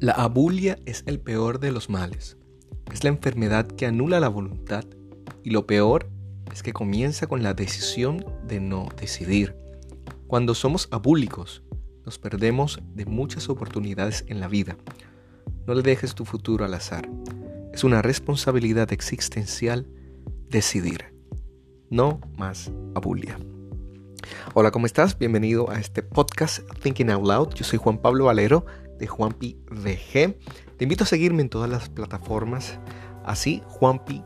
La abulia es el peor de los males. Es la enfermedad que anula la voluntad y lo peor es que comienza con la decisión de no decidir. Cuando somos abúlicos, nos perdemos de muchas oportunidades en la vida. No le dejes tu futuro al azar. Es una responsabilidad existencial decidir. No más abulia. Hola, ¿cómo estás? Bienvenido a este podcast Thinking Out Loud. Yo soy Juan Pablo Valero de Juanpi VG. Te invito a seguirme en todas las plataformas, así Juanpi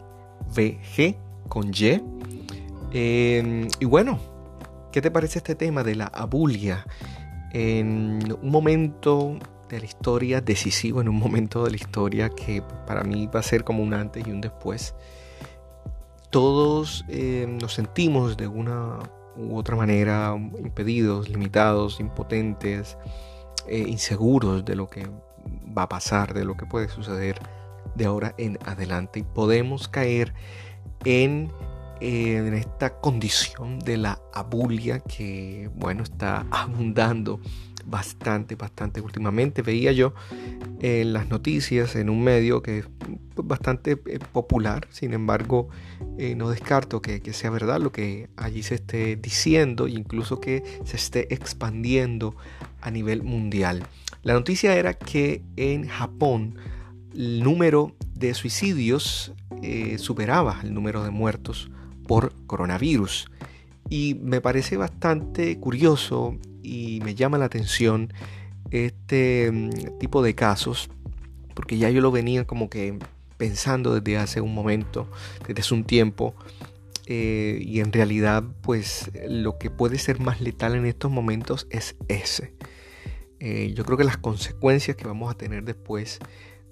VG con Y. Em, y bueno, ¿qué te parece este tema de la abulia? En un momento de la historia decisivo, en un momento de la historia que para mí va a ser como un antes y un después. Todos em, nos sentimos de una u otra manera impedidos, limitados, impotentes, eh, inseguros de lo que va a pasar, de lo que puede suceder de ahora en adelante. Y podemos caer en, en esta condición de la abulia que, bueno, está abundando bastante, bastante últimamente. Veía yo en las noticias, en un medio que bastante eh, popular, sin embargo, eh, no descarto que, sea verdad lo que allí se esté diciendo, incluso que se esté expandiendo a nivel mundial. La noticia era que en Japón el número de suicidios eh, superaba el número de muertos por coronavirus. Y me parece bastante curioso y me llama la atención este mm, tipo de casos, porque ya yo lo venía como que pensando desde hace un momento, desde hace un tiempo, eh, y en realidad pues lo que puede ser más letal en estos momentos es ese. Eh, yo creo que las consecuencias que vamos a tener después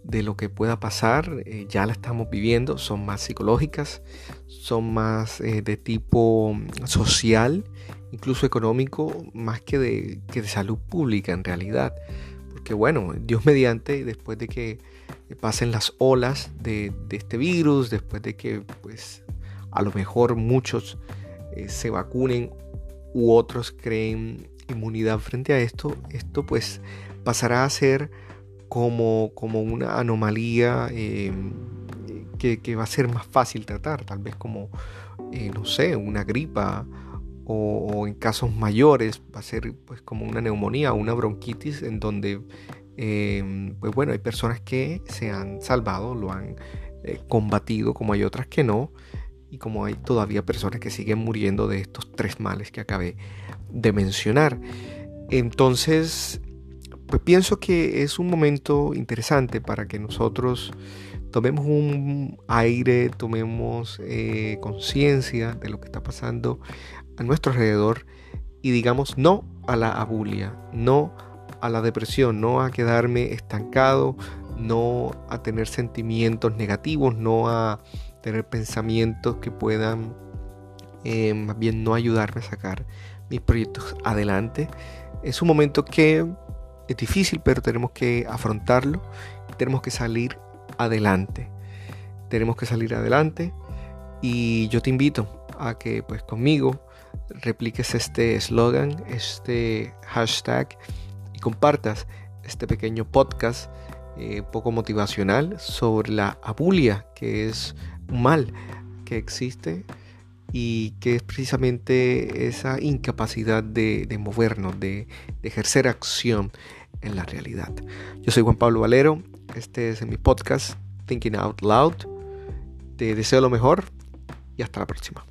de lo que pueda pasar eh, ya la estamos viviendo, son más psicológicas, son más de tipo social, incluso económico, más que de, que de salud pública en realidad. Porque bueno, Dios mediante, después de que pasen las olas de, de este virus, después de que pues a lo mejor muchos eh, se vacunen u otros creen inmunidad frente a esto, esto pues pasará a ser como, como una anomalía em, que, va a ser más fácil tratar, tal vez como, eh, no sé, una gripa o, en casos mayores va a ser pues como una neumonía o una bronquitis en donde em, pues bueno, hay personas que se han salvado, lo han eh, combatido como hay otras que no y como hay todavía personas que siguen muriendo de estos tres males que acabé de mencionar. Entonces, pues pienso que es un momento interesante para que nosotros tomemos un aire, tomemos eh, conciencia de lo que está pasando a nuestro alrededor y digamos no a la abulia, no a la depresión, no a quedarme estancado, no a tener sentimientos negativos, no a tener pensamientos que puedan eh, más bien no ayudarme a sacar mis proyectos adelante. Es un momento que es difícil, pero tenemos que afrontarlo tenemos que salir adelante. Tenemos que salir adelante y yo te invito a que pues conmigo repliques este eslogan, este hashtag y compartas este pequeño podcast eh, poco motivacional sobre la abulia, que es un mal que existe y que es precisamente esa incapacidad de, movernos, de, de, ejercer acción en la realidad. Yo soy Juan Pablo Valero, este es mi podcast Thinking Out Loud. Te deseo lo mejor y hasta la próxima.